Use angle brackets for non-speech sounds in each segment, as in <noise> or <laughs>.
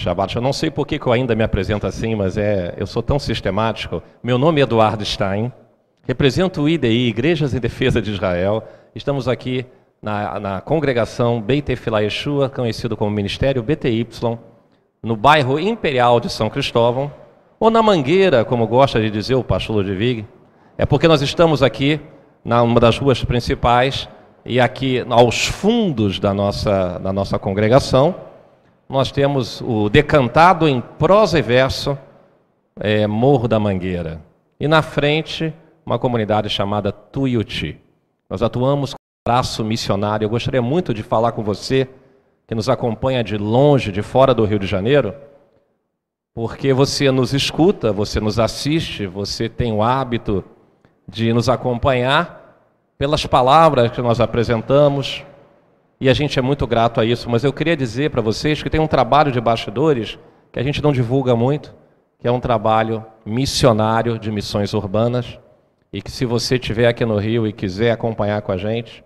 Shabbat. Eu não sei por que, que eu ainda me apresento assim, mas é, eu sou tão sistemático. Meu nome é Eduardo Stein, represento o IDI, Igrejas em Defesa de Israel. Estamos aqui na, na congregação Beit Efilah Yeshua, conhecido como Ministério BTY, no bairro Imperial de São Cristóvão, ou na Mangueira, como gosta de dizer o pastor Ludwig. É porque nós estamos aqui numa das ruas principais e aqui aos fundos da nossa, da nossa congregação, nós temos o decantado em prosa e verso é, Morro da Mangueira. E na frente, uma comunidade chamada Tuiuti. Nós atuamos com um braço missionário. Eu gostaria muito de falar com você, que nos acompanha de longe, de fora do Rio de Janeiro, porque você nos escuta, você nos assiste, você tem o hábito de nos acompanhar pelas palavras que nós apresentamos, e a gente é muito grato a isso, mas eu queria dizer para vocês que tem um trabalho de bastidores que a gente não divulga muito, que é um trabalho missionário de missões urbanas, e que se você estiver aqui no Rio e quiser acompanhar com a gente,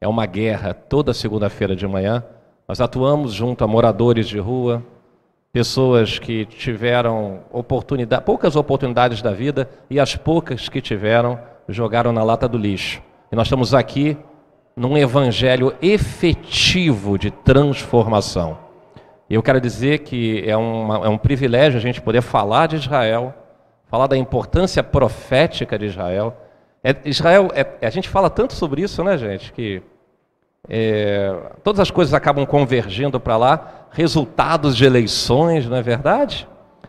é uma guerra toda segunda-feira de manhã. Nós atuamos junto a moradores de rua, pessoas que tiveram oportunidade, poucas oportunidades da vida e as poucas que tiveram jogaram na lata do lixo. E nós estamos aqui num evangelho efetivo de transformação. Eu quero dizer que é, uma, é um privilégio a gente poder falar de Israel, falar da importância profética de Israel. É, Israel, é, a gente fala tanto sobre isso, né, gente, que é, todas as coisas acabam convergindo para lá, resultados de eleições, não é verdade?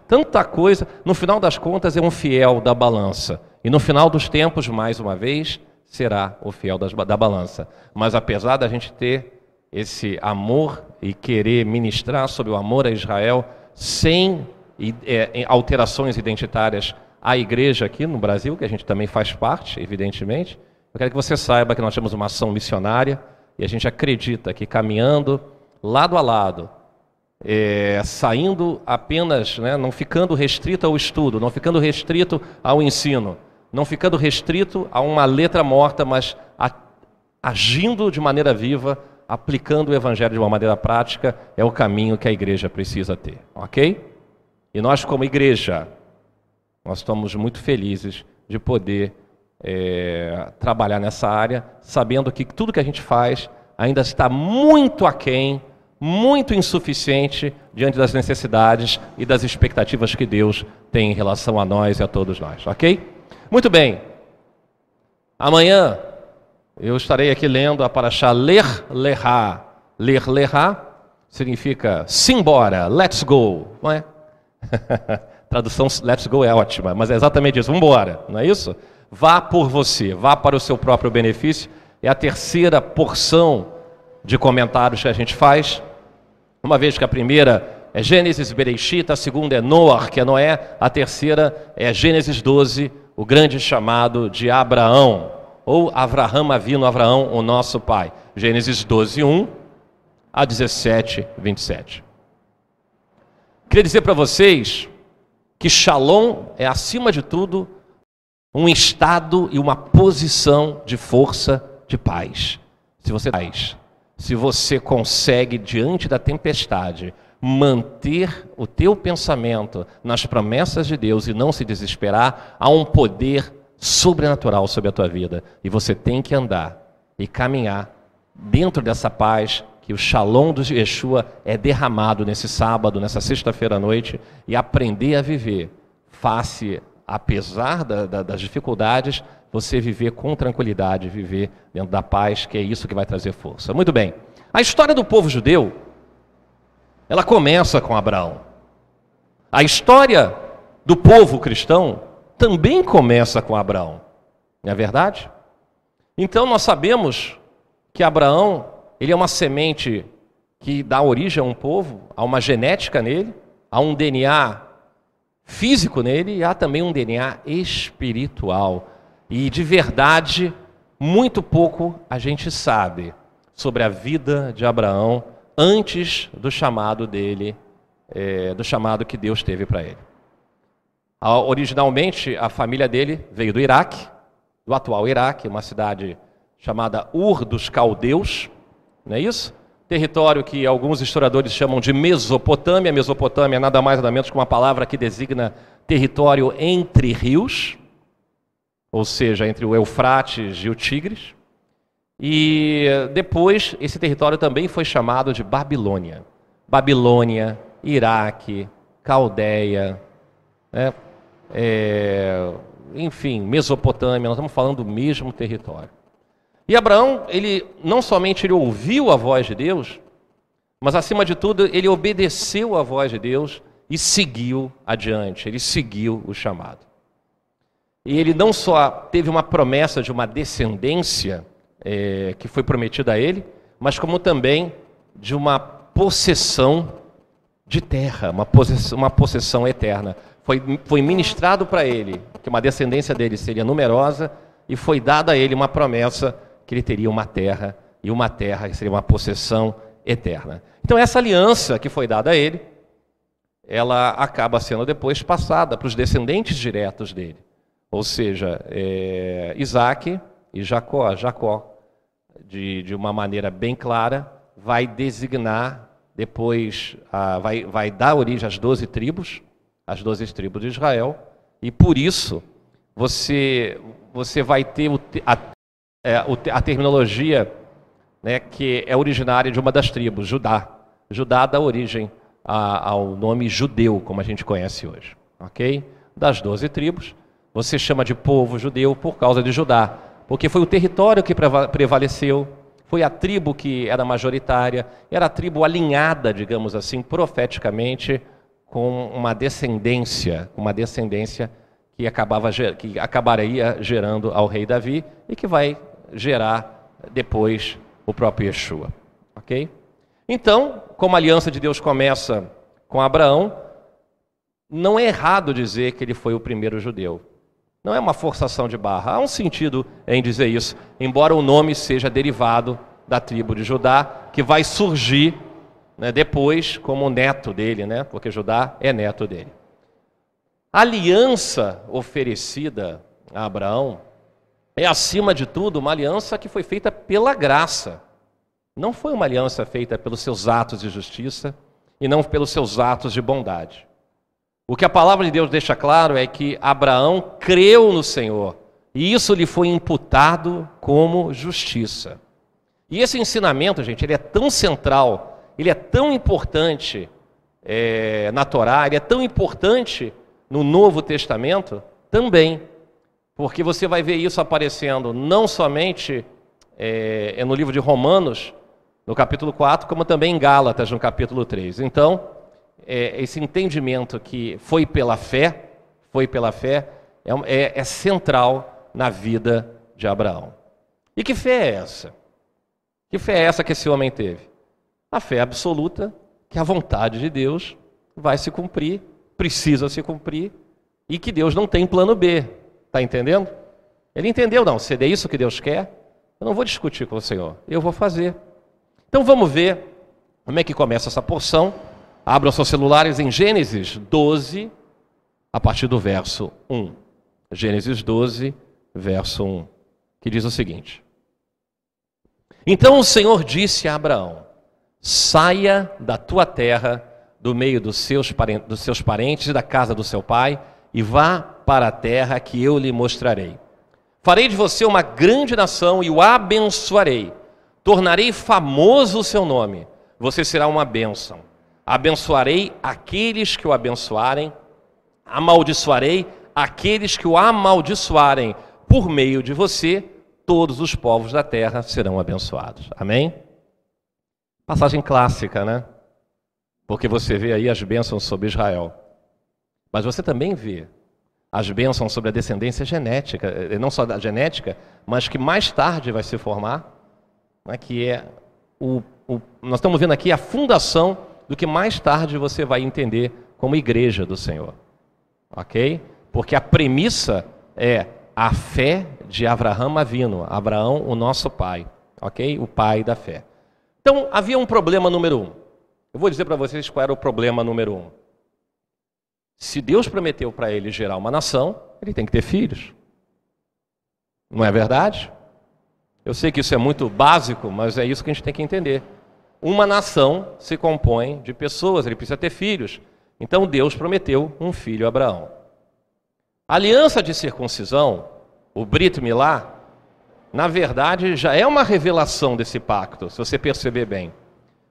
Tanta coisa, no final das contas, é um fiel da balança. E no final dos tempos, mais uma vez, será o fiel das, da balança. Mas apesar da gente ter esse amor e querer ministrar sobre o amor a Israel, sem é, alterações identitárias à igreja aqui no Brasil, que a gente também faz parte, evidentemente, eu quero que você saiba que nós temos uma ação missionária e a gente acredita que caminhando lado a lado, é, saindo apenas, né, não ficando restrito ao estudo, não ficando restrito ao ensino, não ficando restrito a uma letra morta, mas a, agindo de maneira viva, aplicando o evangelho de uma maneira prática, é o caminho que a igreja precisa ter, ok? E nós, como igreja, nós estamos muito felizes de poder é, trabalhar nessa área, sabendo que tudo que a gente faz ainda está muito aquém, muito insuficiente diante das necessidades e das expectativas que Deus tem em relação a nós e a todos nós, ok? Muito bem. Amanhã eu estarei aqui lendo a Paraxá Ler Lerá. Ler Lerá significa simbora, let's go, não é? <laughs> Tradução let's go é ótima, mas é exatamente isso, vamos embora, não é isso? Vá por você, vá para o seu próprio benefício. É a terceira porção de comentários que a gente faz. Uma vez que a primeira é Gênesis Bereshit, a segunda é Noah, que é Noé, a terceira é Gênesis 12, o grande chamado de Abraão, ou Avraham Avino Abraão, o nosso pai. Gênesis 12, 1 a 17, 27. Queria dizer para vocês que Shalom é, acima de tudo, um estado e uma posição de força de paz. Se você se você consegue diante da tempestade manter o teu pensamento nas promessas de Deus e não se desesperar, há um poder sobrenatural sobre a tua vida. E você tem que andar e caminhar dentro dessa paz que o shalom do Yeshua é derramado nesse sábado, nessa sexta-feira à noite, e aprender a viver face, apesar da, da, das dificuldades, você viver com tranquilidade, viver dentro da paz, que é isso que vai trazer força. Muito bem. A história do povo judeu ela começa com Abraão. A história do povo cristão também começa com Abraão. Não é verdade? Então nós sabemos que Abraão, ele é uma semente que dá origem a um povo, há uma genética nele, há um DNA físico nele e há também um DNA espiritual. E de verdade, muito pouco a gente sabe sobre a vida de Abraão antes do chamado dele, é, do chamado que Deus teve para ele. Originalmente, a família dele veio do Iraque, do atual Iraque, uma cidade chamada Ur dos Caldeus, não é isso? território que alguns historiadores chamam de Mesopotâmia. Mesopotâmia nada mais nada menos que uma palavra que designa território entre rios, ou seja, entre o Eufrates e o Tigres. E depois esse território também foi chamado de Babilônia. Babilônia, Iraque, Caldeia, né? é, enfim, Mesopotâmia, nós estamos falando do mesmo território. E Abraão, ele não somente ele ouviu a voz de Deus, mas acima de tudo, ele obedeceu a voz de Deus e seguiu adiante, ele seguiu o chamado. E ele não só teve uma promessa de uma descendência é, que foi prometida a ele, mas como também de uma possessão de terra, uma possessão, uma possessão eterna. Foi, foi ministrado para ele que uma descendência dele seria numerosa e foi dada a ele uma promessa que ele teria uma terra, e uma terra que seria uma possessão eterna. Então, essa aliança que foi dada a ele, ela acaba sendo depois passada para os descendentes diretos dele. Ou seja, é, Isaac e Jacó. Jacó, de, de uma maneira bem clara, vai designar depois, a, vai, vai dar origem às doze tribos, as doze tribos de Israel, e por isso você, você vai ter o, a, é, a terminologia né, que é originária de uma das tribos, Judá. Judá dá origem a, ao nome judeu, como a gente conhece hoje. Ok? Das doze tribos, você chama de povo judeu por causa de Judá, porque foi o território que prevaleceu, foi a tribo que era majoritária, era a tribo alinhada, digamos assim, profeticamente, com uma descendência, uma descendência que, acabava, que acabaria gerando ao rei Davi e que vai gerar depois o próprio Yeshua. Ok? Então, como a aliança de Deus começa com Abraão, não é errado dizer que ele foi o primeiro judeu. Não é uma forçação de barra. Há um sentido em dizer isso, embora o nome seja derivado da tribo de Judá, que vai surgir né, depois como neto dele, né, porque Judá é neto dele. A aliança oferecida a Abraão é, acima de tudo, uma aliança que foi feita pela graça. Não foi uma aliança feita pelos seus atos de justiça e não pelos seus atos de bondade. O que a palavra de Deus deixa claro é que Abraão creu no Senhor e isso lhe foi imputado como justiça. E esse ensinamento, gente, ele é tão central, ele é tão importante é, na Torá, ele é tão importante no Novo Testamento também. Porque você vai ver isso aparecendo não somente é, é no livro de Romanos, no capítulo 4, como também em Gálatas, no capítulo 3. Então, é, esse entendimento que foi pela fé, foi pela fé, é, é, é central na vida de Abraão. E que fé é essa? Que fé é essa que esse homem teve? A fé absoluta que a vontade de Deus vai se cumprir, precisa se cumprir, e que Deus não tem plano B. Está entendendo? Ele entendeu, não, se é isso que Deus quer, eu não vou discutir com o Senhor, eu vou fazer. Então vamos ver como é que começa essa porção. Abram seus celulares em Gênesis 12, a partir do verso 1. Gênesis 12, verso 1, que diz o seguinte: Então o Senhor disse a Abraão: Saia da tua terra, do meio dos seus, dos seus parentes da casa do seu pai, e vá para a terra que eu lhe mostrarei. Farei de você uma grande nação e o abençoarei. Tornarei famoso o seu nome. Você será uma bênção. Abençoarei aqueles que o abençoarem, amaldiçoarei aqueles que o amaldiçoarem. Por meio de você, todos os povos da terra serão abençoados. Amém? Passagem clássica, né? Porque você vê aí as bênçãos sobre Israel. Mas você também vê as bênçãos sobre a descendência genética, eh, não só da genética, mas que mais tarde vai se formar, né, que é o, o, nós estamos vendo aqui a fundação do que mais tarde você vai entender como igreja do Senhor, ok? Porque a premissa é a fé de Abraão Avino, Abraão, o nosso pai, ok? O pai da fé. Então havia um problema número um. Eu vou dizer para vocês qual era o problema número um. Se Deus prometeu para ele gerar uma nação, ele tem que ter filhos. Não é verdade? Eu sei que isso é muito básico, mas é isso que a gente tem que entender. Uma nação se compõe de pessoas, ele precisa ter filhos. Então Deus prometeu um filho a Abraão. A aliança de circuncisão, o Brit Milá, na verdade já é uma revelação desse pacto, se você perceber bem.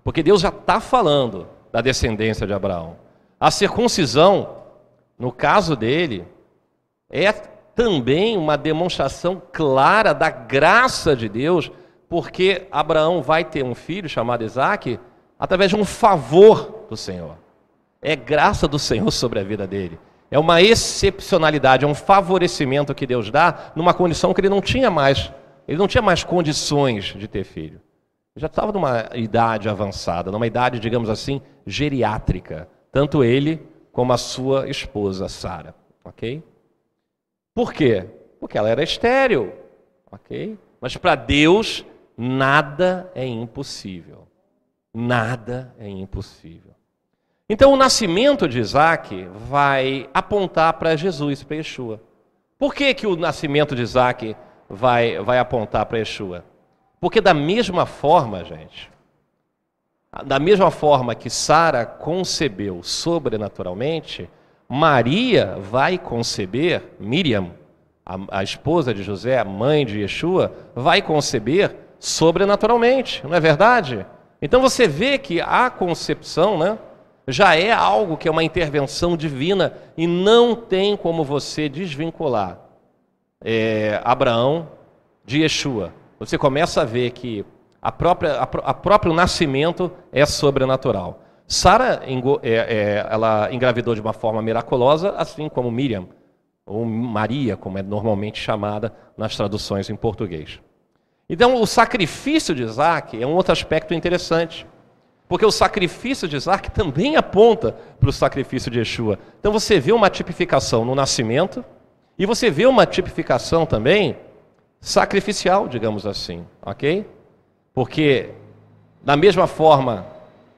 Porque Deus já está falando da descendência de Abraão. A circuncisão, no caso dele, é também uma demonstração clara da graça de Deus, porque Abraão vai ter um filho chamado Isaac através de um favor do Senhor. É graça do Senhor sobre a vida dele. É uma excepcionalidade, é um favorecimento que Deus dá numa condição que ele não tinha mais. Ele não tinha mais condições de ter filho. Ele já estava numa idade avançada, numa idade, digamos assim, geriátrica. Tanto ele como a sua esposa, Sara. Ok? Por quê? Porque ela era estéril. Ok? Mas para Deus, nada é impossível. Nada é impossível. Então, o nascimento de Isaac vai apontar para Jesus, para Yeshua. Por que, que o nascimento de Isaac vai, vai apontar para Yeshua? Porque, da mesma forma, gente, da mesma forma que Sara concebeu sobrenaturalmente, Maria vai conceber, Miriam, a, a, esposa de José, a mãe de Yeshua, vai conceber sobrenaturalmente, não é verdade? Então você vê que a concepção, né? já é algo que é uma intervenção divina e não tem como você desvincular é, Abraão de Yeshua. Você começa a ver que a própria, a, a próprio nascimento é sobrenatural. Sara é, é, ela engravidou de uma forma miraculosa, assim como Miriam, ou Maria, como é normalmente chamada nas traduções em português. Então, o sacrifício de Isaac é um outro aspecto interessante. Porque o sacrifício de Isaac também aponta para o sacrifício de Yeshua. Então você vê uma tipificação no nascimento e você vê uma tipificação também sacrificial, digamos assim, ok? Porque da mesma forma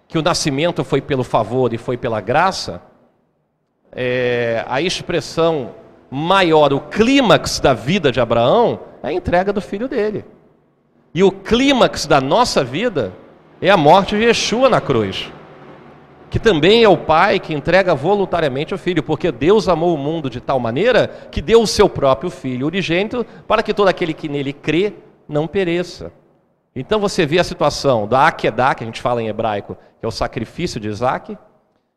que o nascimento foi pelo favor e foi pela graça, é, a expressão maior, o clímax da vida de Abraão é a entrega do filho dele. E o clímax da nossa vida é a morte de Yeshua na cruz. Que também é o pai que entrega voluntariamente o filho, porque Deus amou o mundo de tal maneira que deu o seu próprio filho unigênito para que todo aquele que nele crê não pereça. Então você vê a situação da Akedah, que a gente fala em hebraico, que é o sacrifício de Isaac,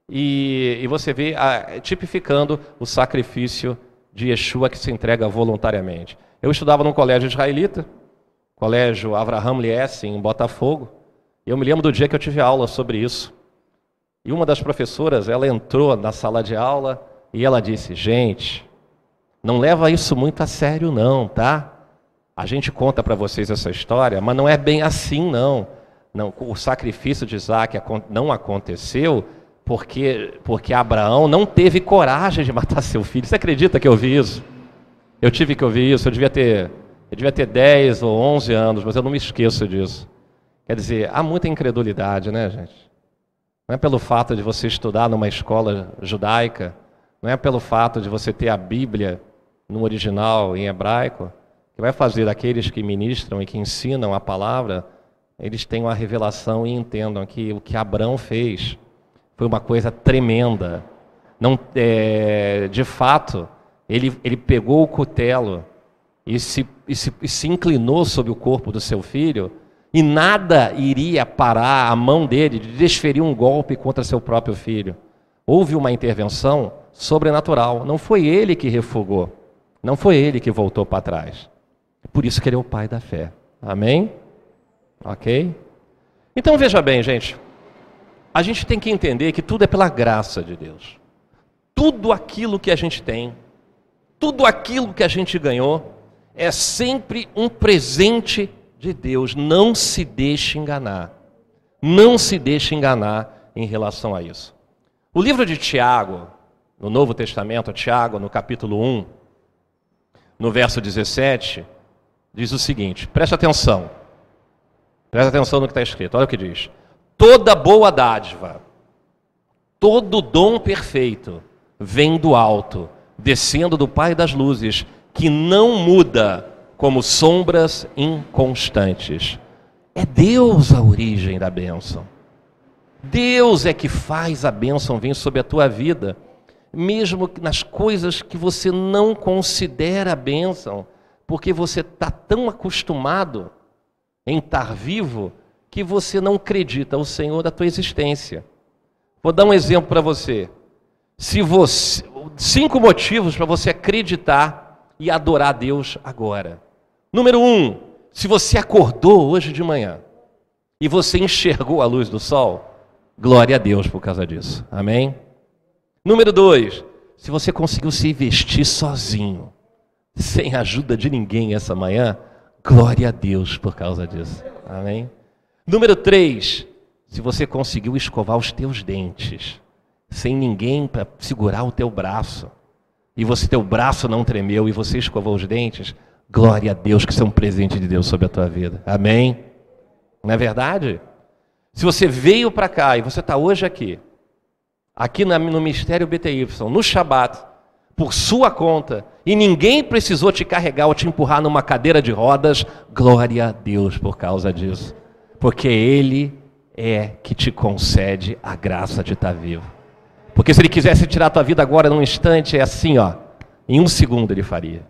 e, e você vê a, tipificando o sacrifício de Yeshua que se entrega voluntariamente. Eu estudava num colégio israelita, colégio Avraham Liesse, em Botafogo, eu me lembro do dia que eu tive aula sobre isso. E uma das professoras, ela entrou na sala de aula e ela disse: "Gente, não leva isso muito a sério não, tá? A gente conta para vocês essa história, mas não é bem assim não. Não, o sacrifício de Isaac não aconteceu porque porque Abraão não teve coragem de matar seu filho. Você acredita que eu vi isso? Eu tive que ouvir isso, eu devia ter eu devia ter 10 ou 11 anos, mas eu não me esqueço disso. Quer dizer, há muita incredulidade, né, gente? Não é pelo fato de você estudar numa escola judaica, não é pelo fato de você ter a Bíblia no original em hebraico, que vai fazer aqueles que ministram e que ensinam a palavra, eles tenham a revelação e entendam que o que Abraão fez foi uma coisa tremenda. Não, é, de fato, ele, ele pegou o cutelo e se, e se, e se inclinou sobre o corpo do seu filho e nada iria parar a mão dele de desferir um golpe contra seu próprio filho. Houve uma intervenção sobrenatural. Não foi ele que refugou. Não foi ele que voltou para trás. Por isso que ele é o pai da fé. Amém? Ok? Então veja bem, gente. A gente tem que entender que tudo é pela graça de Deus. Tudo aquilo que a gente tem, tudo aquilo que a gente ganhou, é sempre um presente de Deus. Não se deixe enganar. Não se deixe enganar em relação a isso. O livro de Tiago, no Novo Testamento, Tiago, no capítulo 1, no verso 17, diz o seguinte: preste atenção. Preste atenção no que está escrito. Olha o que diz: Toda boa dádiva, todo dom perfeito vem do alto, descendo do Pai das luzes, que não muda como sombras inconstantes. É Deus a origem da bênção. Deus é que faz a bênção vir sobre a tua vida, mesmo nas coisas que você não considera bênção, porque você está tão acostumado em estar vivo que você não acredita o Senhor da tua existência. Vou dar um exemplo para você. Se você cinco motivos para você acreditar e adorar a Deus agora. Número um, se você acordou hoje de manhã e você enxergou a luz do sol, Glória a Deus por causa disso. Amém? Número dois, se você conseguiu se vestir sozinho, sem ajuda de ninguém essa manhã, glória a Deus por causa disso. Amém? Número três, se você conseguiu escovar os teus dentes, sem ninguém para segurar o teu braço, e você teu braço não tremeu e você escovou os dentes, glória a Deus que isso é um presente de Deus sobre a tua vida. Amém? Não é verdade? Se você veio para cá e você está hoje aqui, aqui no Mistério BTY, no Shabat, por sua conta, e ninguém precisou te carregar ou te empurrar numa cadeira de rodas, glória a Deus por causa disso. Porque Ele é que te concede a graça de estar tá vivo. Porque se Ele quisesse tirar a tua vida agora num instante, é assim, ó, em um segundo Ele faria.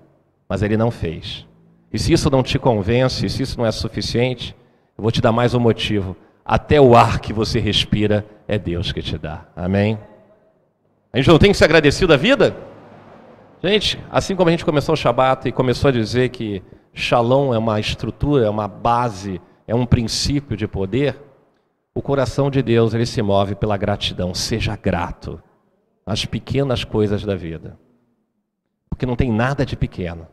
Mas Ele não fez. E se isso não te convence, se isso não é suficiente, eu vou te dar mais um motivo até o ar que você respira é Deus que te dá. Amém? A gente não tem que ser agradecido da vida? Gente, assim como a gente começou o Shabat e começou a dizer que Shalom é uma estrutura, é uma base, é um princípio de poder, o coração de Deus ele se move pela gratidão. Seja grato às pequenas coisas da vida. Porque não tem nada de pequeno.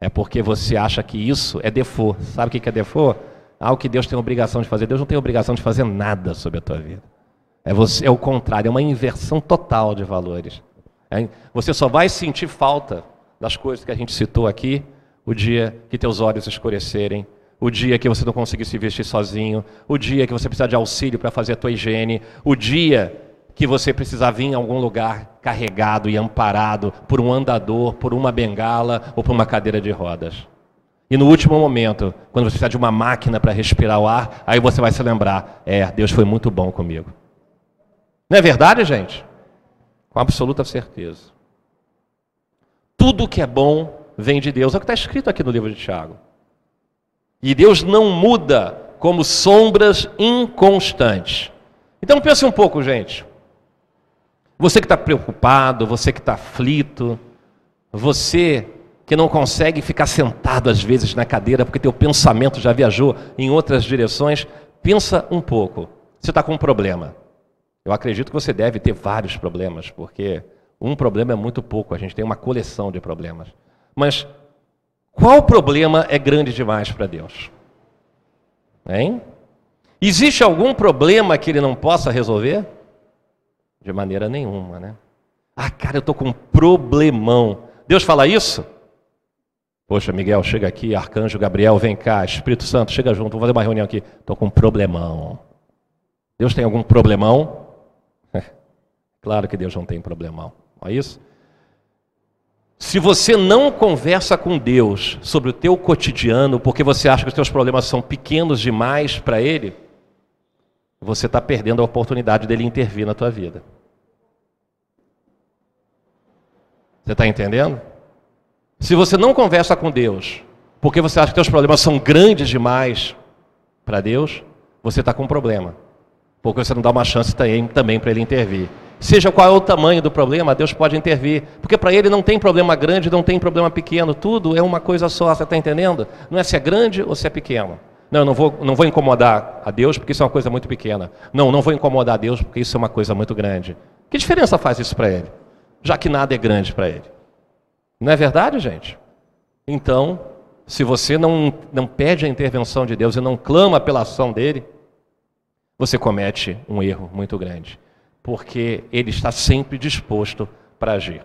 É porque você acha que isso é default. Sabe o que é default? algo que Deus tem obrigação de fazer. Deus não tem obrigação de fazer nada sobre a tua vida. É, você, é o contrário, é uma inversão total de valores. É, você só vai sentir falta das coisas que a gente citou aqui o dia que teus olhos escurecerem, o dia que você não conseguir se vestir sozinho, o dia que você precisar de auxílio para fazer a tua higiene, o dia que você precisar vir em algum lugar carregado e amparado por um andador, por uma bengala ou por uma cadeira de rodas. E no último momento, quando você precisa de uma máquina para respirar o ar, aí você vai se lembrar: é, Deus foi muito bom comigo. Não é verdade, gente? Com absoluta certeza. Tudo que é bom vem de Deus. É o que está escrito aqui no livro de Tiago. E Deus não muda como sombras inconstantes. Então pense um pouco, gente. Você que está preocupado, você que está aflito, você que não consegue ficar sentado às vezes na cadeira porque teu pensamento já viajou em outras direções, pensa um pouco. Você está com um problema. Eu acredito que você deve ter vários problemas, porque um problema é muito pouco, a gente tem uma coleção de problemas. Mas qual problema é grande demais para Deus? Hein? Existe algum problema que ele não possa resolver? De maneira nenhuma, né? Ah, cara, eu estou com um problemão. Deus fala isso? Poxa, Miguel, chega aqui, Arcanjo Gabriel, vem cá, Espírito Santo, chega junto, vou fazer uma reunião aqui. Estou com um problemão. Deus tem algum problemão? <laughs> claro que Deus não tem problemão. Não é isso? Se você não conversa com Deus sobre o teu cotidiano, porque você acha que os teus problemas são pequenos demais para Ele, você está perdendo a oportunidade dele intervir na tua vida. Você está entendendo? Se você não conversa com Deus, porque você acha que seus problemas são grandes demais para Deus, você está com um problema. Porque você não dá uma chance também para Ele intervir. Seja qual é o tamanho do problema, Deus pode intervir. Porque para Ele não tem problema grande, não tem problema pequeno. Tudo é uma coisa só, você está entendendo? Não é se é grande ou se é pequeno. Não, eu não vou, não vou incomodar a Deus porque isso é uma coisa muito pequena. Não, não vou incomodar a Deus porque isso é uma coisa muito grande. Que diferença faz isso para Ele? Já que nada é grande para Ele. Não é verdade, gente? Então, se você não, não pede a intervenção de Deus e não clama pela ação dele, você comete um erro muito grande, porque ele está sempre disposto para agir.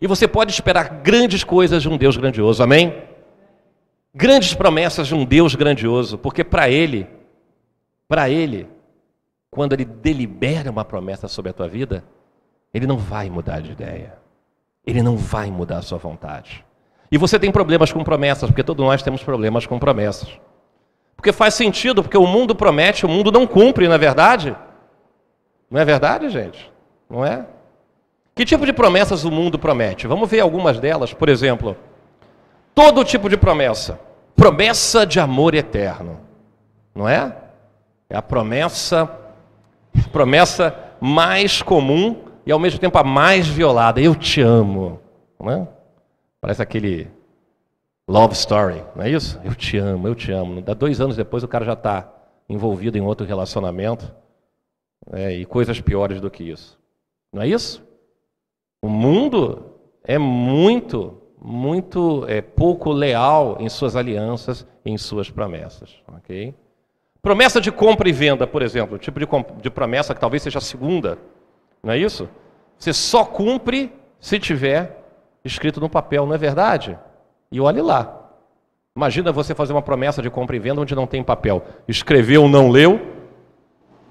E você pode esperar grandes coisas de um Deus grandioso, amém? Grandes promessas de um Deus grandioso, porque para ele, para ele, quando ele delibera uma promessa sobre a tua vida, ele não vai mudar de ideia. Ele não vai mudar a sua vontade. E você tem problemas com promessas, porque todos nós temos problemas com promessas. Porque faz sentido, porque o mundo promete, o mundo não cumpre, não é verdade? Não é verdade, gente? Não é? Que tipo de promessas o mundo promete? Vamos ver algumas delas. Por exemplo, todo tipo de promessa. Promessa de amor eterno. Não é? É a promessa, promessa mais comum e ao mesmo tempo a mais violada. Eu te amo. Não é? Parece aquele love story, não é isso? Eu te amo, eu te amo. Dá dois anos depois o cara já está envolvido em outro relacionamento é, e coisas piores do que isso. Não é isso? O mundo é muito, muito é, pouco leal em suas alianças, em suas promessas, ok? Promessa de compra e venda, por exemplo, tipo de, de promessa que talvez seja a segunda, não é isso? Você só cumpre se tiver escrito no papel, não é verdade? E olhe lá. Imagina você fazer uma promessa de compra e venda onde não tem papel. Escreveu, não leu,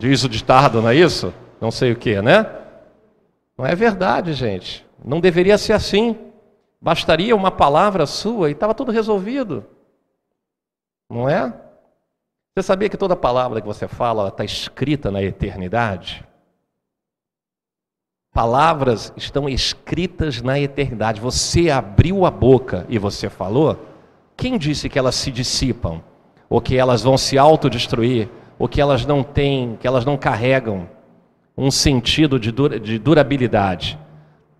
diz o ditado, não é isso? Não sei o que, né? Não é verdade, gente. Não deveria ser assim. Bastaria uma palavra sua e estava tudo resolvido. Não é? Você sabia que toda palavra que você fala está escrita na eternidade? Palavras estão escritas na eternidade. Você abriu a boca e você falou. Quem disse que elas se dissipam? Ou que elas vão se autodestruir? Ou que elas não têm, que elas não carregam um sentido de, dura, de durabilidade?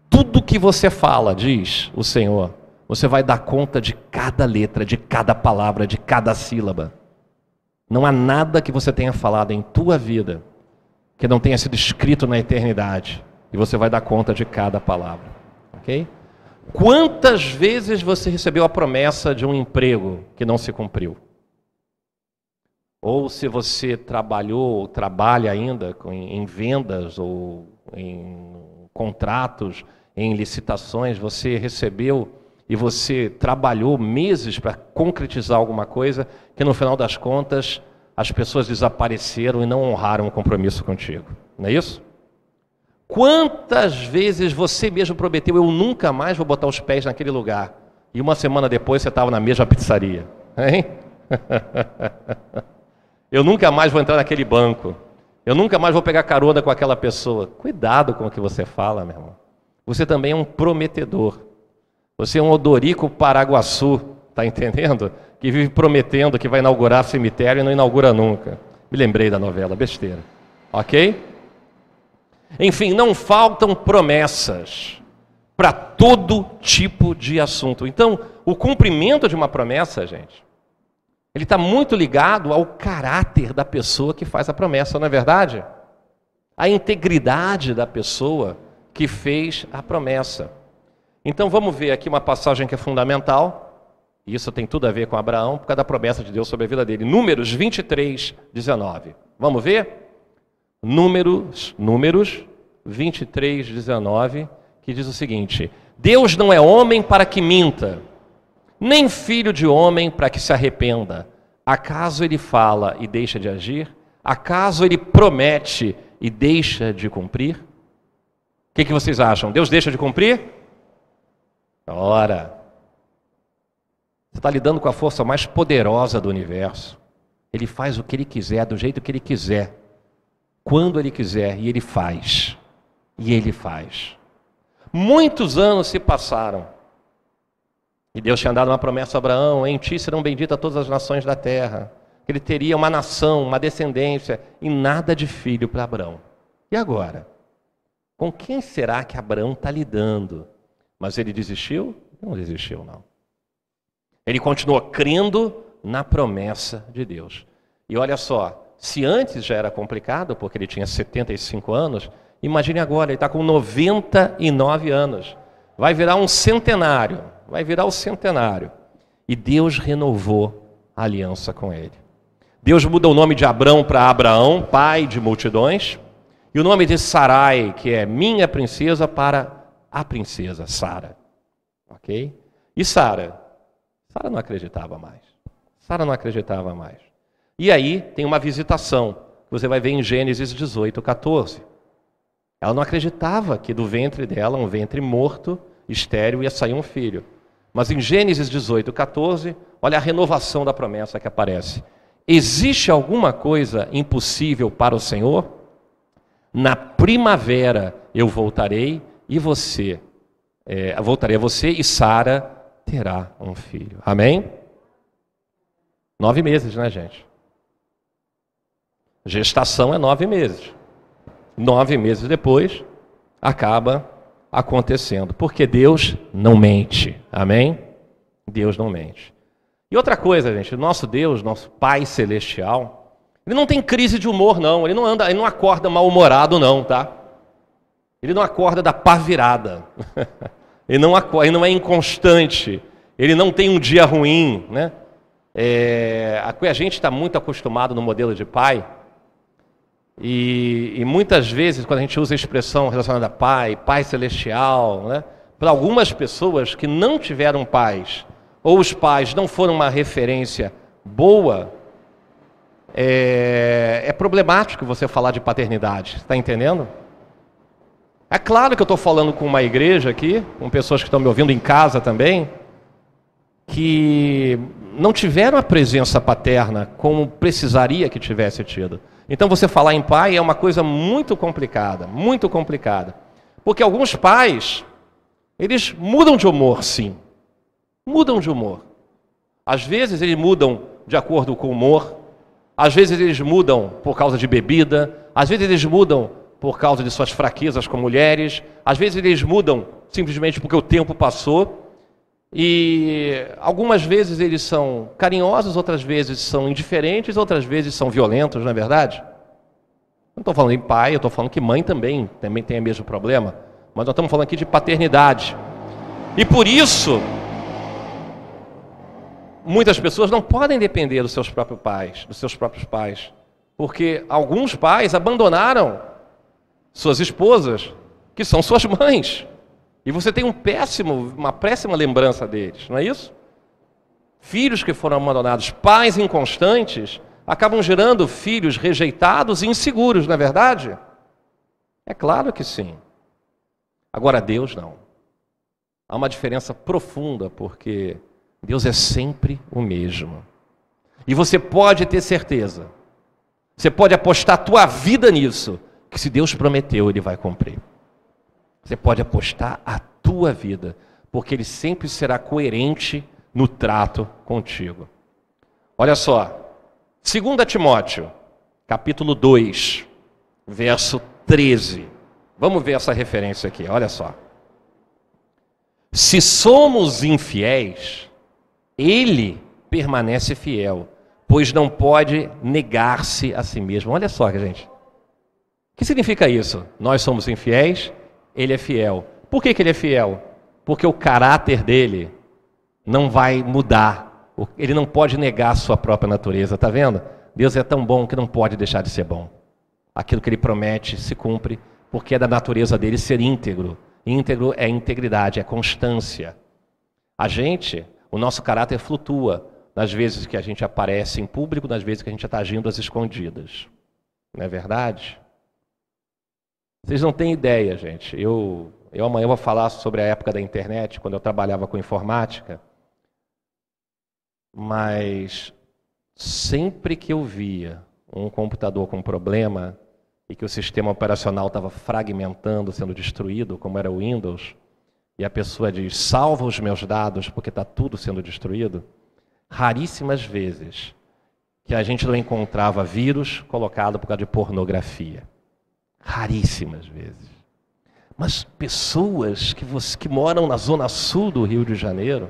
Tudo que você fala, diz o Senhor, você vai dar conta de cada letra, de cada palavra, de cada sílaba. Não há nada que você tenha falado em tua vida que não tenha sido escrito na eternidade e você vai dar conta de cada palavra. Ok? Quantas vezes você recebeu a promessa de um emprego que não se cumpriu? Ou se você trabalhou ou trabalha ainda em vendas ou em contratos, em licitações, você recebeu e você trabalhou meses para concretizar alguma coisa que no final das contas as pessoas desapareceram e não honraram o compromisso contigo. Não é isso? Quantas vezes você mesmo prometeu, eu nunca mais vou botar os pés naquele lugar, e uma semana depois você estava na mesma pizzaria? Hein? <laughs> eu nunca mais vou entrar naquele banco. Eu nunca mais vou pegar carona com aquela pessoa. Cuidado com o que você fala, meu irmão. Você também é um prometedor. Você é um odorico paraguaçu, tá entendendo? Que vive prometendo que vai inaugurar cemitério e não inaugura nunca. Me lembrei da novela, besteira. Ok? Enfim, não faltam promessas para todo tipo de assunto. Então, o cumprimento de uma promessa, gente, ele está muito ligado ao caráter da pessoa que faz a promessa, não é verdade? A integridade da pessoa que fez a promessa. Então vamos ver aqui uma passagem que é fundamental, e isso tem tudo a ver com Abraão, por causa da promessa de Deus sobre a vida dele. Números 23, 19. Vamos ver? Números, Números 23, 19, que diz o seguinte: Deus não é homem para que minta, nem filho de homem para que se arrependa. Acaso ele fala e deixa de agir? Acaso ele promete e deixa de cumprir? O que, que vocês acham? Deus deixa de cumprir? Ora, você está lidando com a força mais poderosa do universo. Ele faz o que ele quiser, do jeito que ele quiser quando Ele quiser, e Ele faz. E Ele faz. Muitos anos se passaram. E Deus tinha dado uma promessa a Abraão: em ti serão benditas todas as nações da terra. Ele teria uma nação, uma descendência, e nada de filho para Abraão. E agora? Com quem será que Abraão está lidando? Mas ele desistiu? Não desistiu, não. Ele continuou crendo na promessa de Deus. E olha só, se antes já era complicado, porque ele tinha 75 anos, imagine agora, ele está com 99 anos. Vai virar um centenário, vai virar o centenário. E Deus renovou a aliança com ele. Deus muda o nome de Abrão para Abraão, pai de multidões, e o nome de Sarai, que é minha princesa, para a princesa Sara. Ok? E Sara? Sara não acreditava mais. Sara não acreditava mais. E aí tem uma visitação, que você vai ver em Gênesis 18, 14. Ela não acreditava que do ventre dela, um ventre morto, estéreo, ia sair um filho. Mas em Gênesis 18, 14, olha a renovação da promessa que aparece. Existe alguma coisa impossível para o Senhor? Na primavera eu voltarei e você, é, voltarei a você e Sara terá um filho. Amém? Nove meses, né, gente? Gestação é nove meses. Nove meses depois, acaba acontecendo. Porque Deus não mente. Amém? Deus não mente. E outra coisa, gente, nosso Deus, nosso Pai Celestial, ele não tem crise de humor, não. Ele não anda, ele não acorda mal-humorado, não, tá? Ele não acorda da pá virada. <laughs> ele, não acorda, ele não é inconstante. Ele não tem um dia ruim, né? É, a gente está muito acostumado no modelo de pai, e, e, muitas vezes, quando a gente usa a expressão relacionada a pai, pai celestial, né, para algumas pessoas que não tiveram pais, ou os pais não foram uma referência boa, é, é problemático você falar de paternidade, está entendendo? É claro que eu estou falando com uma igreja aqui, com pessoas que estão me ouvindo em casa também, que não tiveram a presença paterna como precisaria que tivesse tido. Então você falar em pai é uma coisa muito complicada, muito complicada. Porque alguns pais, eles mudam de humor, sim. Mudam de humor. Às vezes eles mudam de acordo com o humor, às vezes eles mudam por causa de bebida, às vezes eles mudam por causa de suas fraquezas com mulheres, às vezes eles mudam simplesmente porque o tempo passou. E algumas vezes eles são carinhosos, outras vezes são indiferentes, outras vezes são violentos, não é verdade? Não estou falando em pai, eu estou falando que mãe também, também tem o mesmo problema. Mas nós estamos falando aqui de paternidade. E por isso, muitas pessoas não podem depender dos seus próprios pais, dos seus próprios pais. Porque alguns pais abandonaram suas esposas, que são suas mães. E você tem um péssimo, uma péssima lembrança deles, não é isso? Filhos que foram abandonados, pais inconstantes, acabam gerando filhos rejeitados e inseguros, não é verdade? É claro que sim. Agora, Deus não. Há uma diferença profunda, porque Deus é sempre o mesmo. E você pode ter certeza, você pode apostar a tua vida nisso, que se Deus prometeu, Ele vai cumprir. Você pode apostar a tua vida, porque ele sempre será coerente no trato contigo. Olha só, 2 Timóteo, capítulo 2, verso 13. Vamos ver essa referência aqui, olha só. Se somos infiéis, ele permanece fiel, pois não pode negar-se a si mesmo. Olha só, gente. O que significa isso? Nós somos infiéis, ele é fiel. Por que, que ele é fiel? Porque o caráter dele não vai mudar. Ele não pode negar a sua própria natureza, tá vendo? Deus é tão bom que não pode deixar de ser bom. Aquilo que ele promete se cumpre, porque é da natureza dele ser íntegro. Íntegro é integridade, é constância. A gente, o nosso caráter flutua nas vezes que a gente aparece em público, nas vezes que a gente está agindo às escondidas. Não é verdade? Vocês não têm ideia, gente. Eu, eu amanhã vou falar sobre a época da internet, quando eu trabalhava com informática. Mas sempre que eu via um computador com problema e que o sistema operacional estava fragmentando, sendo destruído, como era o Windows, e a pessoa diz: salva os meus dados porque está tudo sendo destruído, raríssimas vezes que a gente não encontrava vírus colocado por causa de pornografia. Raríssimas vezes. Mas pessoas que, você, que moram na zona sul do Rio de Janeiro,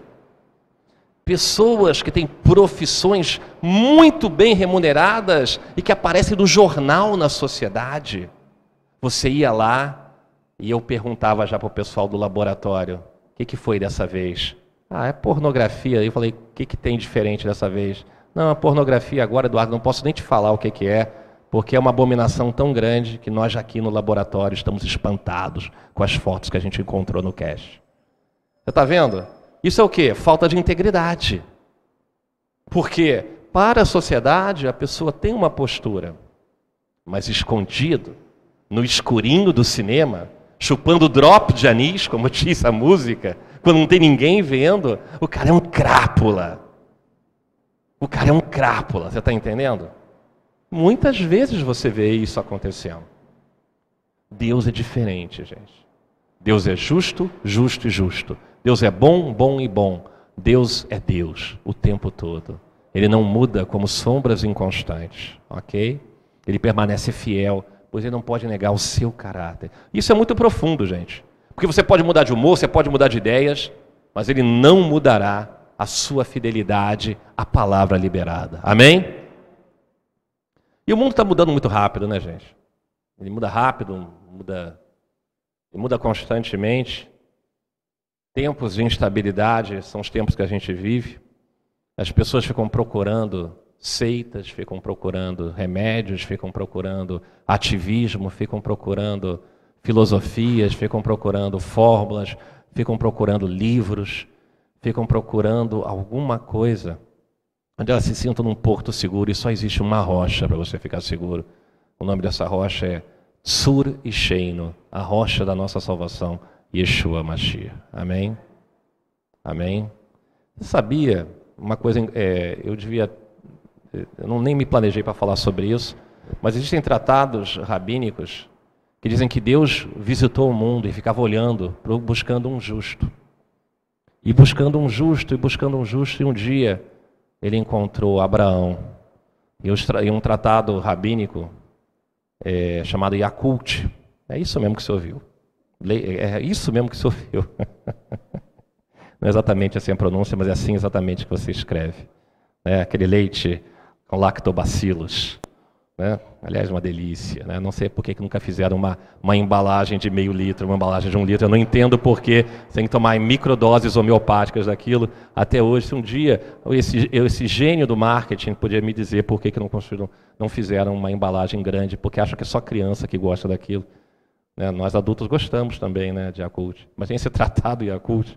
pessoas que têm profissões muito bem remuneradas e que aparecem no jornal na sociedade. Você ia lá e eu perguntava já para o pessoal do laboratório: o que, que foi dessa vez? Ah, é pornografia. Eu falei: o que, que tem diferente dessa vez? Não, a pornografia agora, Eduardo, não posso nem te falar o que, que é porque é uma abominação tão grande que nós aqui no laboratório estamos espantados com as fotos que a gente encontrou no cache. Você está vendo? Isso é o quê? Falta de integridade. Porque para a sociedade a pessoa tem uma postura, mas escondido, no escurinho do cinema, chupando drop de anis, como <laughs> diz a música, quando não tem ninguém vendo, o cara é um crápula. O cara é um crápula, você está entendendo? Muitas vezes você vê isso acontecendo. Deus é diferente, gente. Deus é justo, justo e justo. Deus é bom, bom e bom. Deus é Deus o tempo todo. Ele não muda como sombras inconstantes, ok? Ele permanece fiel, pois ele não pode negar o seu caráter. Isso é muito profundo, gente. Porque você pode mudar de humor, você pode mudar de ideias, mas ele não mudará a sua fidelidade à palavra liberada. Amém? E o mundo está mudando muito rápido, né, gente? Ele muda rápido, muda, muda constantemente. Tempos de instabilidade são os tempos que a gente vive. As pessoas ficam procurando seitas, ficam procurando remédios, ficam procurando ativismo, ficam procurando filosofias, ficam procurando fórmulas, ficam procurando livros, ficam procurando alguma coisa onde elas se sintam num porto seguro e só existe uma rocha para você ficar seguro. O nome dessa rocha é Sur e Sheino, a rocha da nossa salvação, Yeshua Mashiach. Amém? Amém? Sabia uma coisa, é, eu devia, eu não nem me planejei para falar sobre isso, mas existem tratados rabínicos que dizem que Deus visitou o mundo e ficava olhando, buscando um justo. E buscando um justo, e buscando um justo, e um dia ele encontrou Abraão. E um tratado rabínico é, chamado Yakult. É isso mesmo que você ouviu. É isso mesmo que você ouviu. <laughs> Não é exatamente assim a pronúncia, mas é assim exatamente que você escreve. É aquele leite com lactobacilos. Né? Aliás, uma delícia. Né? Não sei por que nunca fizeram uma, uma embalagem de meio litro, uma embalagem de um litro. Eu não entendo por que tem que tomar microdoses homeopáticas daquilo até hoje. Se um dia esse, esse gênio do marketing podia me dizer por que, que não, construíram, não fizeram uma embalagem grande, porque acham que é só criança que gosta daquilo. Né? Nós adultos gostamos também né, de Yakult. Mas tem esse <laughs> tratado Yakult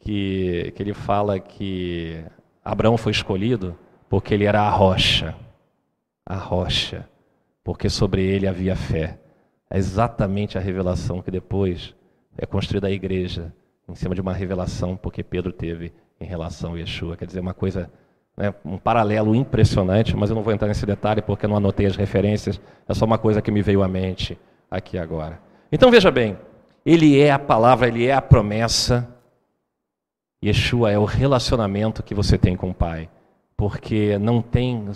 que, que ele fala que Abraão foi escolhido porque ele era a rocha a rocha, porque sobre ele havia fé. É exatamente a revelação que depois é construída a igreja, em cima de uma revelação, porque Pedro teve em relação a Yeshua. Quer dizer, uma coisa, né, um paralelo impressionante, mas eu não vou entrar nesse detalhe porque não anotei as referências, é só uma coisa que me veio à mente aqui agora. Então veja bem, ele é a palavra, ele é a promessa. Yeshua é o relacionamento que você tem com o Pai, porque não tem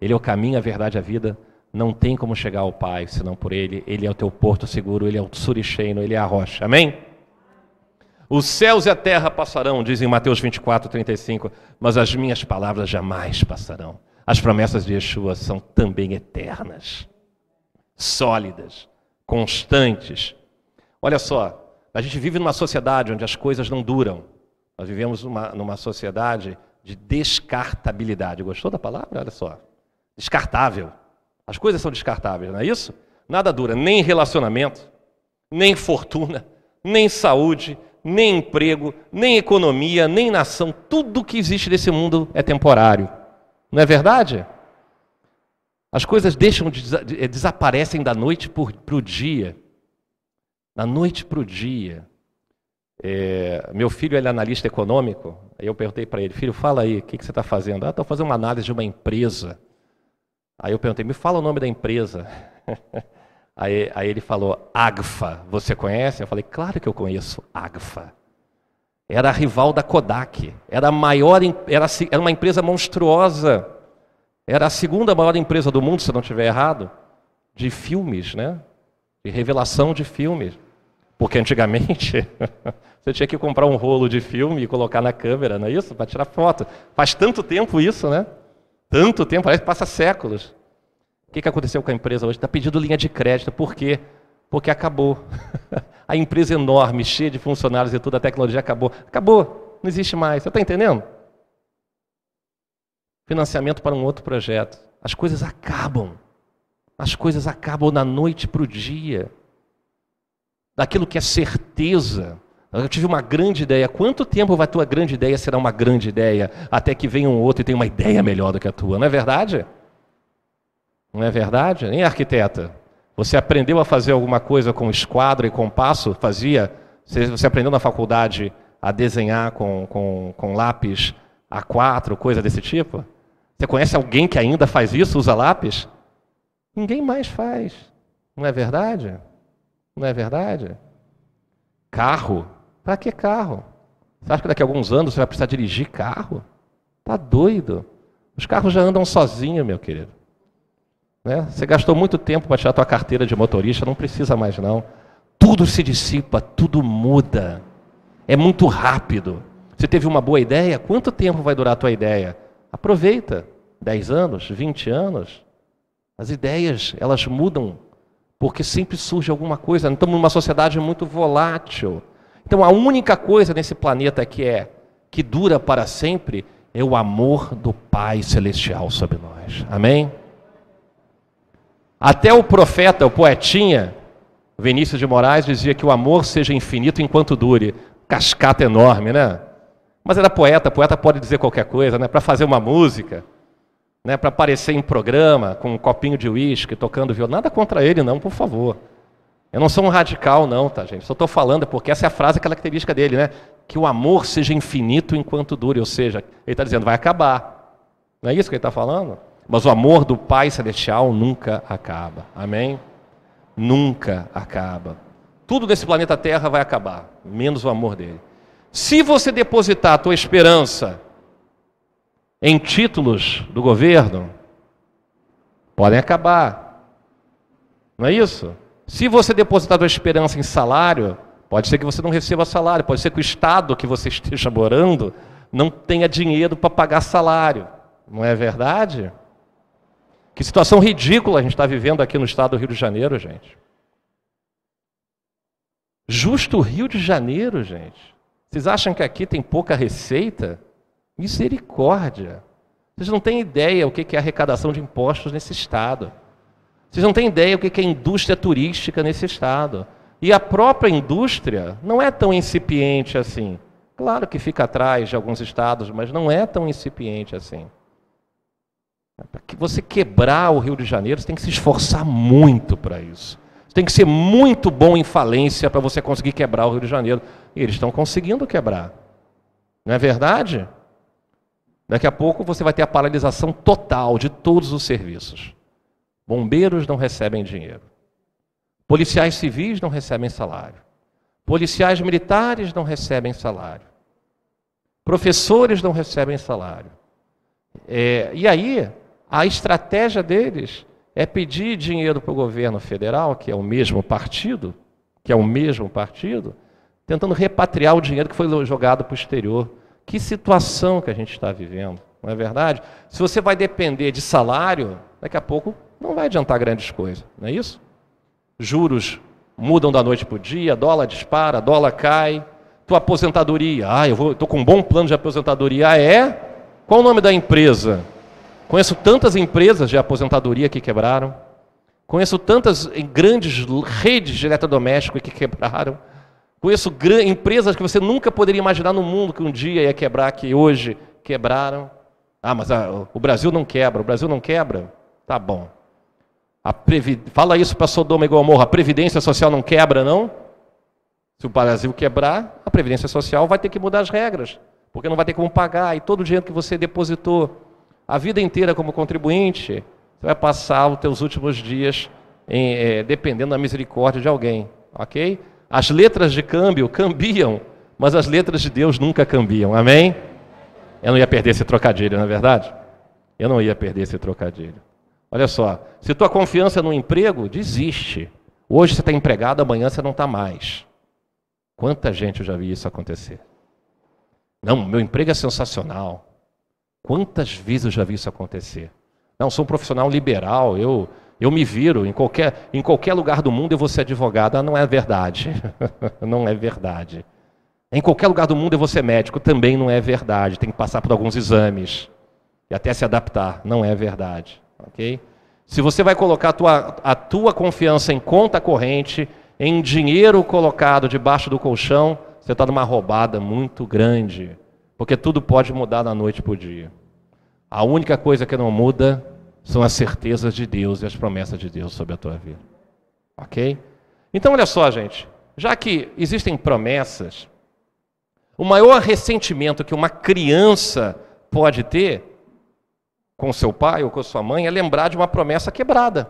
ele é o caminho, a verdade e a vida. Não tem como chegar ao Pai senão por Ele. Ele é o teu porto seguro, Ele é o suricheino, Ele é a rocha. Amém? Os céus e a terra passarão, diz em Mateus 24, 35, mas as minhas palavras jamais passarão. As promessas de Yeshua são também eternas, sólidas, constantes. Olha só, a gente vive numa sociedade onde as coisas não duram. Nós vivemos numa, numa sociedade de descartabilidade. Gostou da palavra? Olha só descartável. As coisas são descartáveis, não é isso? Nada dura, nem relacionamento, nem fortuna, nem saúde, nem emprego, nem economia, nem nação. Tudo que existe nesse mundo é temporário. Não é verdade? As coisas deixam de, eh, desaparecem da noite para o dia. Da noite para o dia. É, meu filho ele é analista econômico. Aí eu perguntei para ele, filho, fala aí, o que, que você está fazendo? Ah, estou fazendo uma análise de uma empresa. Aí eu perguntei, me fala o nome da empresa. <laughs> Aí, aí, ele falou, Agfa, você conhece? Eu falei, claro que eu conheço Agfa. Era a rival da Kodak. Era a maior, era, era uma empresa monstruosa. Era a segunda maior empresa do mundo, se não estiver errado, de filmes, né? De revelação de filmes. Porque antigamente <laughs> você tinha que comprar um rolo de filme e colocar na câmera, não é isso? Para tirar foto. Faz tanto tempo isso, né? Tanto tempo, parece que passa séculos. O que aconteceu com a empresa hoje? Está pedindo linha de crédito. Por quê? Porque acabou. <laughs> a empresa enorme, cheia de funcionários e tudo, a tecnologia acabou. Acabou. Não existe mais. Você está entendendo? Financiamento para um outro projeto. As coisas acabam. As coisas acabam da noite para o dia. Daquilo que é certeza. Eu tive uma grande ideia. Quanto tempo vai a tua grande ideia será uma grande ideia até que venha um outro e tenha uma ideia melhor do que a tua? Não é verdade? Não é verdade? Nem arquiteta. Você aprendeu a fazer alguma coisa com esquadro e compasso? Fazia? Você aprendeu na faculdade a desenhar com, com, com lápis A4, coisa desse tipo? Você conhece alguém que ainda faz isso, usa lápis? Ninguém mais faz. Não é verdade? Não é verdade? Carro? Para que carro? Você acha que daqui a alguns anos você vai precisar dirigir carro? Tá doido? Os carros já andam sozinhos, meu querido. Né? Você gastou muito tempo para tirar tua carteira de motorista, não precisa mais não. Tudo se dissipa, tudo muda. É muito rápido. Você teve uma boa ideia? Quanto tempo vai durar a tua ideia? Aproveita. 10 anos, 20 anos. As ideias, elas mudam porque sempre surge alguma coisa. Estamos numa sociedade muito volátil. Então a única coisa nesse planeta que é que dura para sempre é o amor do Pai celestial sobre nós. Amém? Até o profeta, o poetinha, Vinícius de Moraes dizia que o amor seja infinito enquanto dure. Cascata enorme, né? Mas era poeta, poeta pode dizer qualquer coisa, né? Para fazer uma música, né? Para aparecer em programa com um copinho de uísque, tocando violão. Nada contra ele, não, por favor. Eu não sou um radical, não, tá, gente? Só estou falando porque essa é a frase característica dele, né? Que o amor seja infinito enquanto dure. Ou seja, ele está dizendo, vai acabar. Não é isso que ele está falando? Mas o amor do Pai Celestial nunca acaba. Amém? Nunca acaba. Tudo desse planeta Terra vai acabar, menos o amor dele. Se você depositar a tua esperança em títulos do governo, podem acabar. Não é isso? Se você depositar a tua esperança em salário, pode ser que você não receba salário, pode ser que o estado que você <laughs> esteja morando não tenha dinheiro para pagar salário. Não é verdade? Que situação ridícula a gente está vivendo aqui no estado do Rio de Janeiro, gente. Justo Rio de Janeiro, gente. Vocês acham que aqui tem pouca receita? Misericórdia. Vocês não têm ideia o que é arrecadação de impostos nesse estado. Vocês não têm ideia o que é indústria turística nesse estado. E a própria indústria não é tão incipiente assim. Claro que fica atrás de alguns estados, mas não é tão incipiente assim. Para que você quebrar o Rio de Janeiro, você tem que se esforçar muito para isso. Você tem que ser muito bom em falência para você conseguir quebrar o Rio de Janeiro. E eles estão conseguindo quebrar. Não é verdade? Daqui a pouco você vai ter a paralisação total de todos os serviços. Bombeiros não recebem dinheiro. Policiais civis não recebem salário. Policiais militares não recebem salário. Professores não recebem salário. É, e aí, a estratégia deles é pedir dinheiro para o governo federal, que é o mesmo partido, que é o mesmo partido, tentando repatriar o dinheiro que foi jogado para o exterior. Que situação que a gente está vivendo, não é verdade? Se você vai depender de salário, daqui a pouco não vai adiantar grandes coisas, não é isso? Juros mudam da noite para o dia, dólar dispara, dólar cai, tua aposentadoria, ah, eu estou com um bom plano de aposentadoria, ah, é? Qual o nome da empresa? Conheço tantas empresas de aposentadoria que quebraram. Conheço tantas grandes redes de eletrodoméstico que quebraram. Conheço empresas que você nunca poderia imaginar no mundo que um dia ia quebrar, que hoje quebraram. Ah, mas o Brasil não quebra. O Brasil não quebra? Tá bom. Fala isso para Sodoma e Gomorra. A Previdência Social não quebra, não? Se o Brasil quebrar, a Previdência Social vai ter que mudar as regras. Porque não vai ter como pagar. E todo o dinheiro que você depositou a vida inteira como contribuinte, você vai passar os teus últimos dias em, é, dependendo da misericórdia de alguém, ok? As letras de câmbio cambiam, mas as letras de Deus nunca cambiam, amém? Eu não ia perder esse trocadilho, não é verdade? Eu não ia perder esse trocadilho. Olha só, se tua confiança no emprego, desiste. Hoje você está empregado, amanhã você não está mais. Quanta gente eu já vi isso acontecer. Não, meu emprego é sensacional. Quantas vezes eu já vi isso acontecer? Não, sou um profissional liberal, eu, eu me viro, em qualquer, em qualquer lugar do mundo eu vou ser advogado. Ah, não é verdade. <laughs> não é verdade. Em qualquer lugar do mundo eu vou ser médico. Também não é verdade. Tem que passar por alguns exames e até se adaptar. Não é verdade. Ok? Se você vai colocar a tua, a tua confiança em conta corrente, em dinheiro colocado debaixo do colchão, você está numa roubada muito grande. Porque tudo pode mudar da noite para o dia. A única coisa que não muda são as certezas de Deus e as promessas de Deus sobre a tua vida. Ok? Então, olha só, gente. Já que existem promessas, o maior ressentimento que uma criança pode ter com seu pai ou com sua mãe é lembrar de uma promessa quebrada.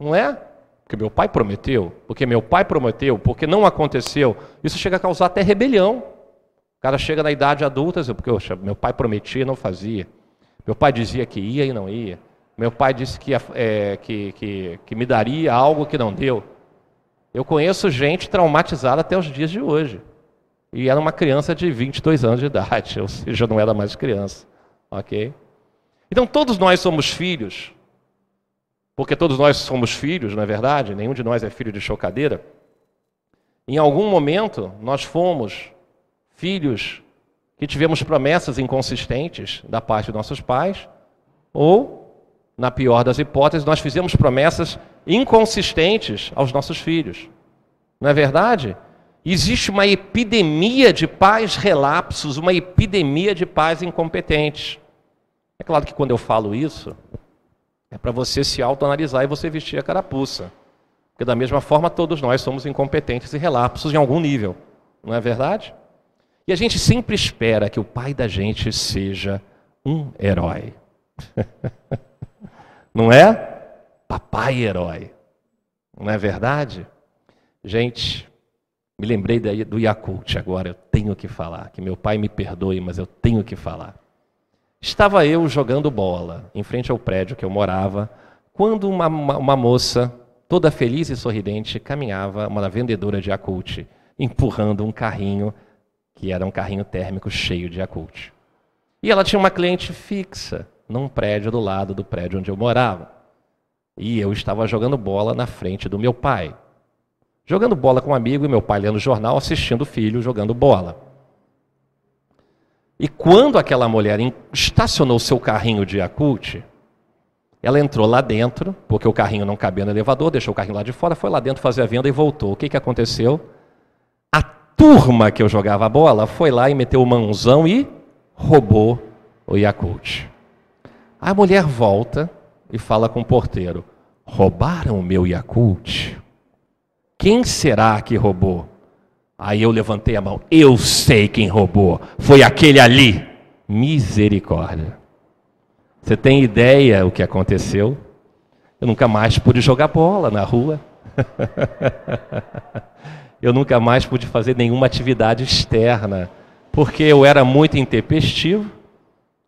Não é? Porque meu pai prometeu, porque meu pai prometeu, porque não aconteceu. Isso chega a causar até rebelião. O cara chega na idade adulta e diz, porque meu pai prometia e não fazia. Meu pai dizia que ia e não ia. Meu pai disse que, é, que, que, que me daria algo que não deu. Eu conheço gente traumatizada até os dias de hoje. E era uma criança de 22 anos de idade, <laughs> ou seja, não era mais criança. Ok? Então todos nós somos filhos, porque todos nós somos filhos, não é verdade? Nenhum de nós é filho de chocadeira. Em algum momento nós fomos filhos que tivemos promessas inconsistentes da parte de nossos pais, ou na pior das hipóteses, nós fizemos promessas inconsistentes aos nossos filhos. Não é verdade? Existe uma epidemia de pais relapsos, uma epidemia de pais incompetentes. É claro que quando eu falo isso, é para você se autoanalisar e você vestir a carapuça. Porque da mesma forma todos nós somos incompetentes e relapsos em algum nível. Não é verdade? E a gente sempre espera que o pai da gente seja um herói. <laughs> Não é? Papai herói. Não é verdade? Gente, me lembrei do Yakult agora, eu tenho que falar. Que meu pai me perdoe, mas eu tenho que falar. Estava eu jogando bola em frente ao prédio que eu morava, quando uma, uma, uma moça, toda feliz e sorridente, caminhava, uma vendedora de Yakult, empurrando um carrinho, que era um carrinho térmico cheio de Yakult. E ela tinha uma cliente fixa num prédio do lado do prédio onde eu morava. E eu estava jogando bola na frente do meu pai. Jogando bola com um amigo e meu pai lendo jornal, assistindo o filho jogando bola. E quando aquela mulher estacionou seu carrinho de Yakult, ela entrou lá dentro, porque o carrinho não cabia no elevador, deixou o carrinho lá de fora, foi lá dentro fazer a venda e voltou. O que, que aconteceu? A turma que eu jogava a bola foi lá e meteu o mãozão e roubou o Yakult. A mulher volta e fala com o porteiro: Roubaram o meu Yakult? Quem será que roubou? Aí eu levantei a mão: Eu sei quem roubou. Foi aquele ali. Misericórdia. Você tem ideia o que aconteceu? Eu nunca mais pude jogar bola na rua. <laughs> eu nunca mais pude fazer nenhuma atividade externa, porque eu era muito intempestivo,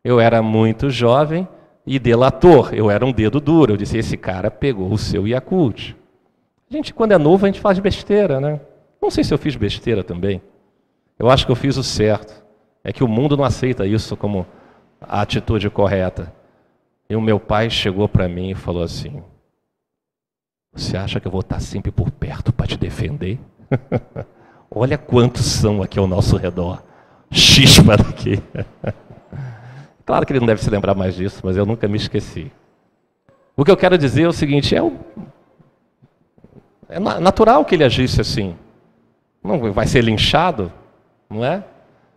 eu era muito jovem e delator. Eu era um dedo duro. Eu disse: esse cara pegou o seu Yakult. A gente, quando é novo, a gente faz besteira, né? Não sei se eu fiz besteira também. Eu acho que eu fiz o certo. É que o mundo não aceita isso como a atitude correta. E o meu pai chegou para mim e falou assim: Você acha que eu vou estar sempre por perto para te defender? <laughs> Olha quantos são aqui ao nosso redor. Xispa daqui. <laughs> Claro que ele não deve se lembrar mais disso, mas eu nunca me esqueci. O que eu quero dizer é o seguinte: é, o... é natural que ele agisse assim. Não vai ser linchado, não é?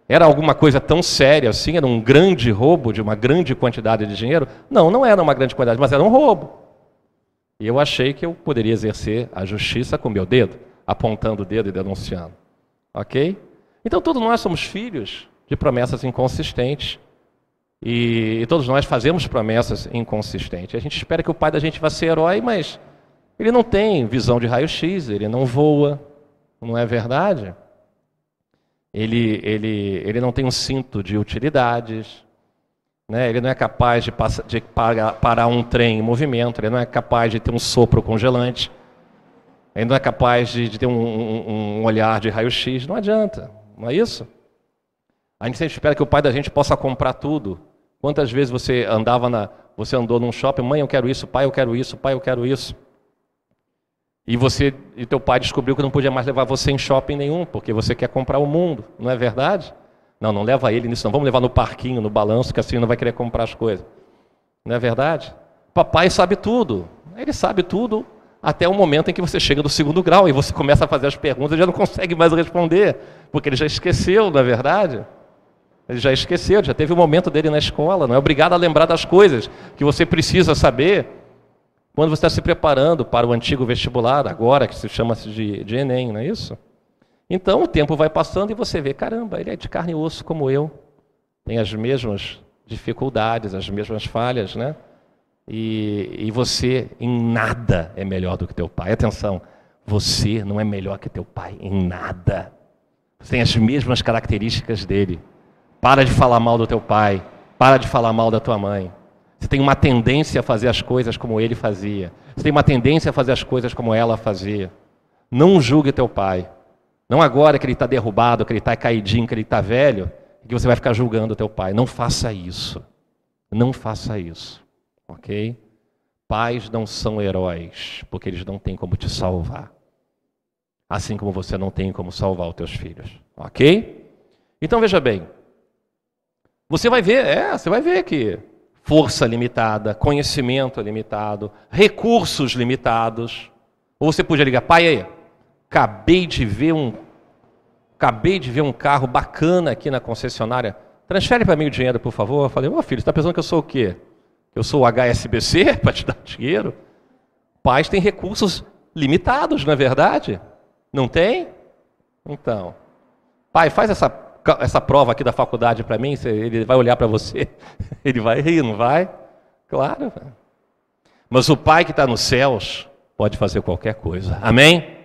Era alguma coisa tão séria assim? Era um grande roubo de uma grande quantidade de dinheiro? Não, não era uma grande quantidade, mas era um roubo. E eu achei que eu poderia exercer a justiça com meu dedo, apontando o dedo e denunciando. Ok? Então todos nós somos filhos de promessas inconsistentes e, e, todos nós fazemos promessas inconsistentes. A gente espera que o pai da gente vá ser herói, mas ele não tem visão de raio-x, ele não voa, não é verdade? Ele, ele, ele não tem um cinto de utilidades, né? ele não é capaz de, passar, de parar, parar um trem em movimento, ele não é capaz de ter um sopro congelante, ele não é capaz de, de ter um, um, um olhar de raio-x, não adianta, não é isso? A gente sempre espera que o pai da gente possa comprar tudo. Quantas vezes você andava na, você andou num shopping, mãe, eu quero isso, pai, eu quero isso, pai, eu quero isso. E você e teu pai descobriu que não podia mais levar você em shopping nenhum, porque você quer comprar o mundo, não é verdade? Não, não leva ele nisso, não. Vamos levar no parquinho, no balanço, que assim não vai querer comprar as coisas. Não é verdade? Papai sabe tudo. Ele sabe tudo até o momento em que você chega no segundo grau e você começa a fazer as perguntas e já não consegue mais responder, porque ele já esqueceu, não é verdade? Ele já esqueceu, já teve o momento dele na escola. Não é obrigado a lembrar das coisas que você precisa saber quando você está se preparando para o antigo vestibular, agora que se chama de, de Enem, não é isso? Então o tempo vai passando e você vê, caramba, ele é de carne e osso como eu, tem as mesmas dificuldades, as mesmas falhas, né? E, e você em nada é melhor do que teu pai. Atenção, você não é melhor que teu pai em nada. Você tem as mesmas características dele. Para de falar mal do teu pai. Para de falar mal da tua mãe. Você tem uma tendência a fazer as coisas como ele fazia. Você tem uma tendência a fazer as coisas como ela fazia. Não julgue teu pai. Não agora que ele está derrubado, que ele está caidinho, que ele está velho, que você vai ficar julgando teu pai. Não faça isso. Não faça isso. Ok? Pais não são heróis, porque eles não têm como te salvar. Assim como você não tem como salvar os teus filhos. Ok? Então veja bem. Você vai ver, é, você vai ver que força limitada, conhecimento limitado, recursos limitados. Ou você podia ligar, pai aí, acabei de ver um acabei de ver um carro bacana aqui na concessionária. Transfere para mim o dinheiro, por favor. Eu falei, oh, filho, você está pensando que eu sou o quê? Eu sou o HSBC <laughs> para te dar dinheiro? Pais têm recursos limitados, não é verdade? Não tem? Então, pai, faz essa, essa prova aqui da faculdade para mim, ele vai olhar para você, <laughs> ele vai rir, não vai? Claro. Mas o pai que está nos céus pode fazer qualquer coisa. Amém?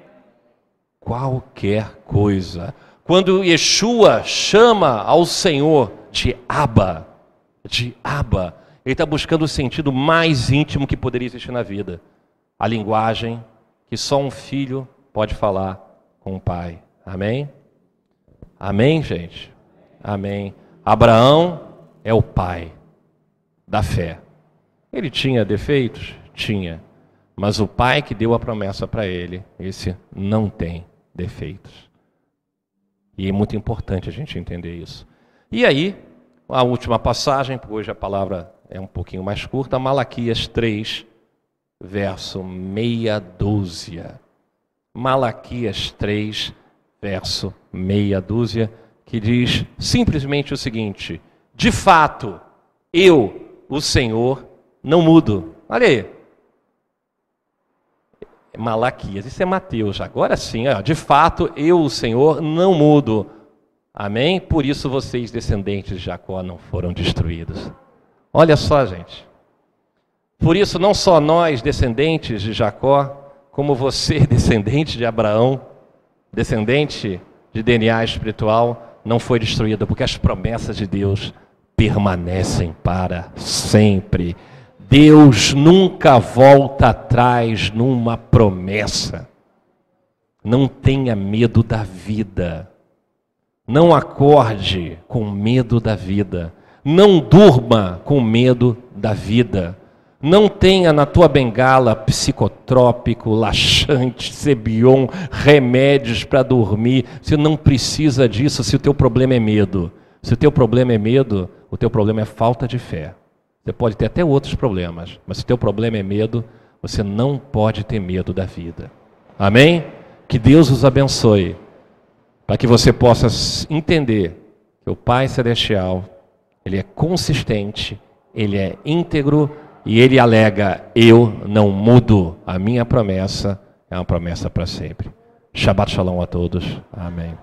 qualquer coisa. Quando Yeshua chama ao Senhor de Abba, de Abba, ele está buscando o sentido mais íntimo que poderia existir na vida. A linguagem que só um filho pode falar com o pai. Amém? Amém, gente? Amém. Abraão é o pai da fé. Ele tinha defeitos? Tinha. Mas o pai que deu a promessa para ele, esse não tem defeitos. E é muito importante a gente entender isso. E aí, a última passagem, hoje a palavra é um pouquinho mais curta, Malaquias 3, verso meia dúzia. Malaquias 3, verso meia dúzia, que diz simplesmente o seguinte: De fato, eu, o Senhor, não mudo. Olha aí, Malaquias, isso é Mateus. Agora sim, ó, de fato, eu, o Senhor, não mudo. Amém? Por isso vocês, descendentes de Jacó, não foram destruídos. Olha só, gente. Por isso, não só nós, descendentes de Jacó, como você, <laughs> descendente de Abraão, descendente de DNA espiritual, não foi destruído, porque as promessas de Deus permanecem para sempre. Deus nunca volta atrás numa promessa. Não tenha medo da vida. Não acorde com medo da vida. Não durma com medo da vida. Não tenha na tua bengala psicotrópico, laxante, sebion, remédios para dormir. Você não precisa disso se o teu problema é medo. Se o teu problema é medo, o teu problema é falta de fé. Você pode ter até outros problemas, mas se o teu problema é medo, você não pode ter medo da vida. Amém? Que Deus os abençoe, para que você possa entender que o Pai Celestial, Ele é consistente, Ele é íntegro e Ele alega: Eu não mudo, a minha promessa é uma promessa para sempre. Shabbat Shalom a todos. Amém.